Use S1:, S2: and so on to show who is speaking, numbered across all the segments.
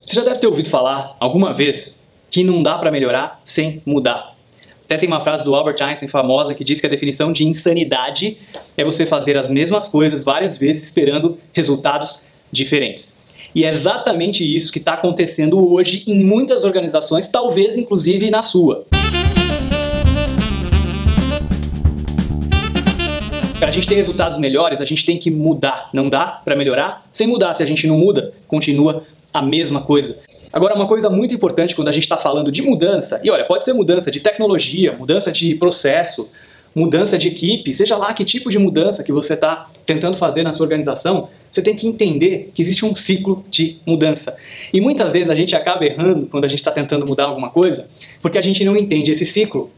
S1: Você já deve ter ouvido falar alguma vez que não dá para melhorar sem mudar. Até tem uma frase do Albert Einstein famosa que diz que a definição de insanidade é você fazer as mesmas coisas várias vezes esperando resultados diferentes. E é exatamente isso que está acontecendo hoje em muitas organizações, talvez inclusive na sua. Para a gente ter resultados melhores, a gente tem que mudar. Não dá para melhorar sem mudar. Se a gente não muda, continua a mesma coisa. Agora, uma coisa muito importante quando a gente está falando de mudança, e olha, pode ser mudança de tecnologia, mudança de processo, mudança de equipe, seja lá que tipo de mudança que você está tentando fazer na sua organização, você tem que entender que existe um ciclo de mudança. E muitas vezes a gente acaba errando quando a gente está tentando mudar alguma coisa, porque a gente não entende esse ciclo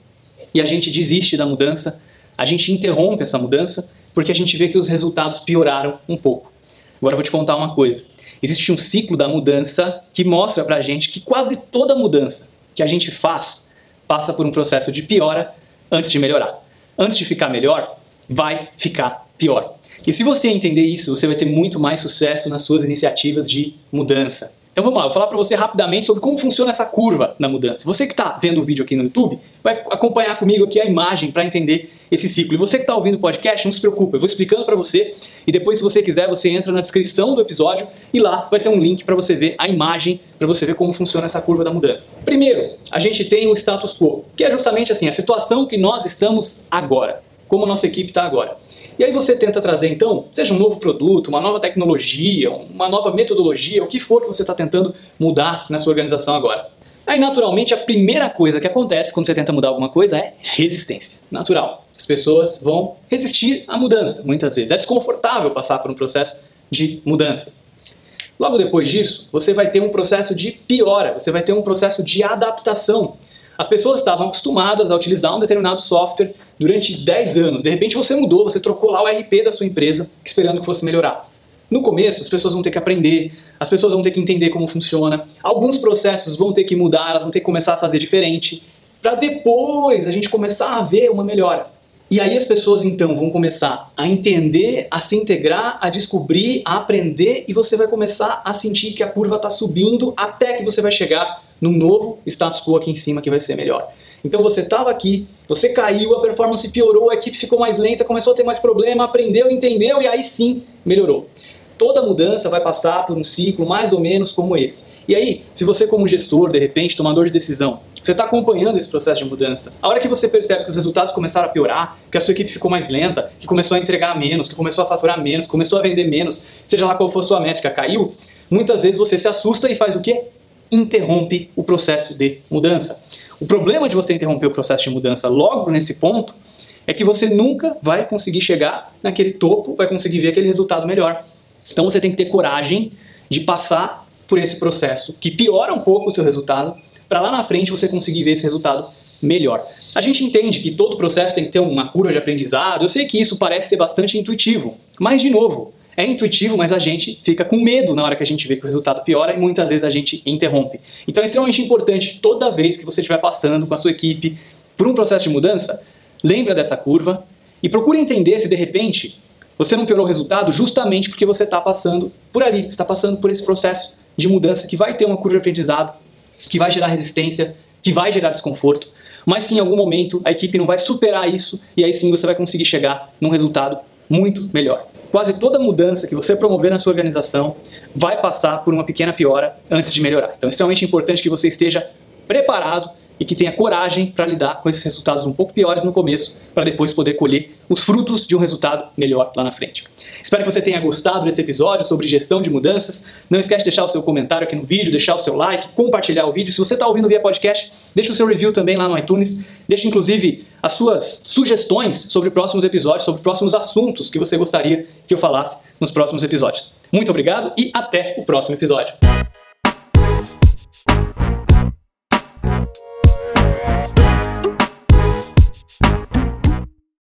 S1: e a gente desiste da mudança, a gente interrompe essa mudança porque a gente vê que os resultados pioraram um pouco. Agora eu vou te contar uma coisa. Existe um ciclo da mudança que mostra pra gente que quase toda mudança que a gente faz passa por um processo de piora antes de melhorar. Antes de ficar melhor, vai ficar pior. E se você entender isso, você vai ter muito mais sucesso nas suas iniciativas de mudança. Então vamos lá, vou falar para você rapidamente sobre como funciona essa curva na mudança. Você que está vendo o vídeo aqui no YouTube, vai acompanhar comigo aqui a imagem para entender esse ciclo. E você que está ouvindo o podcast, não se preocupe, eu vou explicando para você e depois, se você quiser, você entra na descrição do episódio e lá vai ter um link para você ver a imagem, para você ver como funciona essa curva da mudança. Primeiro, a gente tem o status quo, que é justamente assim, a situação que nós estamos agora, como a nossa equipe está agora. E aí você tenta trazer então, seja um novo produto, uma nova tecnologia, uma nova metodologia, o que for que você está tentando mudar na sua organização agora. Aí, naturalmente, a primeira coisa que acontece quando você tenta mudar alguma coisa é resistência. Natural. As pessoas vão resistir à mudança, muitas vezes. É desconfortável passar por um processo de mudança. Logo depois disso, você vai ter um processo de piora, você vai ter um processo de adaptação. As pessoas estavam acostumadas a utilizar um determinado software durante 10 anos. De repente você mudou, você trocou lá o RP da sua empresa, esperando que fosse melhorar. No começo, as pessoas vão ter que aprender, as pessoas vão ter que entender como funciona. Alguns processos vão ter que mudar, elas vão ter que começar a fazer diferente, para depois a gente começar a ver uma melhora. E aí as pessoas então vão começar a entender, a se integrar, a descobrir, a aprender e você vai começar a sentir que a curva está subindo até que você vai chegar num novo status quo aqui em cima que vai ser melhor. Então você estava aqui, você caiu, a performance piorou, a equipe ficou mais lenta, começou a ter mais problema, aprendeu, entendeu e aí sim melhorou. Toda mudança vai passar por um ciclo mais ou menos como esse. E aí, se você como gestor, de repente, tomador de decisão, você está acompanhando esse processo de mudança, a hora que você percebe que os resultados começaram a piorar, que a sua equipe ficou mais lenta, que começou a entregar menos, que começou a faturar menos, começou a vender menos, seja lá qual for sua métrica, caiu, muitas vezes você se assusta e faz o quê? Interrompe o processo de mudança. O problema de você interromper o processo de mudança logo nesse ponto é que você nunca vai conseguir chegar naquele topo, vai conseguir ver aquele resultado melhor. Então você tem que ter coragem de passar por esse processo que piora um pouco o seu resultado, para lá na frente você conseguir ver esse resultado melhor. A gente entende que todo processo tem que ter uma curva de aprendizado, eu sei que isso parece ser bastante intuitivo, mas de novo, é intuitivo, mas a gente fica com medo na hora que a gente vê que o resultado piora e muitas vezes a gente interrompe. Então é extremamente importante toda vez que você estiver passando com a sua equipe por um processo de mudança, lembra dessa curva e procure entender se de repente você não piorou o resultado justamente porque você está passando por ali, está passando por esse processo de mudança que vai ter uma curva de aprendizado, que vai gerar resistência, que vai gerar desconforto, mas sim em algum momento a equipe não vai superar isso e aí sim você vai conseguir chegar num resultado muito melhor quase toda mudança que você promover na sua organização vai passar por uma pequena piora antes de melhorar. Então é extremamente importante que você esteja preparado e que tenha coragem para lidar com esses resultados um pouco piores no começo, para depois poder colher os frutos de um resultado melhor lá na frente. Espero que você tenha gostado desse episódio sobre gestão de mudanças. Não esquece de deixar o seu comentário aqui no vídeo, deixar o seu like, compartilhar o vídeo. Se você está ouvindo via podcast, deixa o seu review também lá no iTunes. Deixe inclusive as suas sugestões sobre próximos episódios, sobre próximos assuntos que você gostaria que eu falasse nos próximos episódios. Muito obrigado e até o próximo episódio.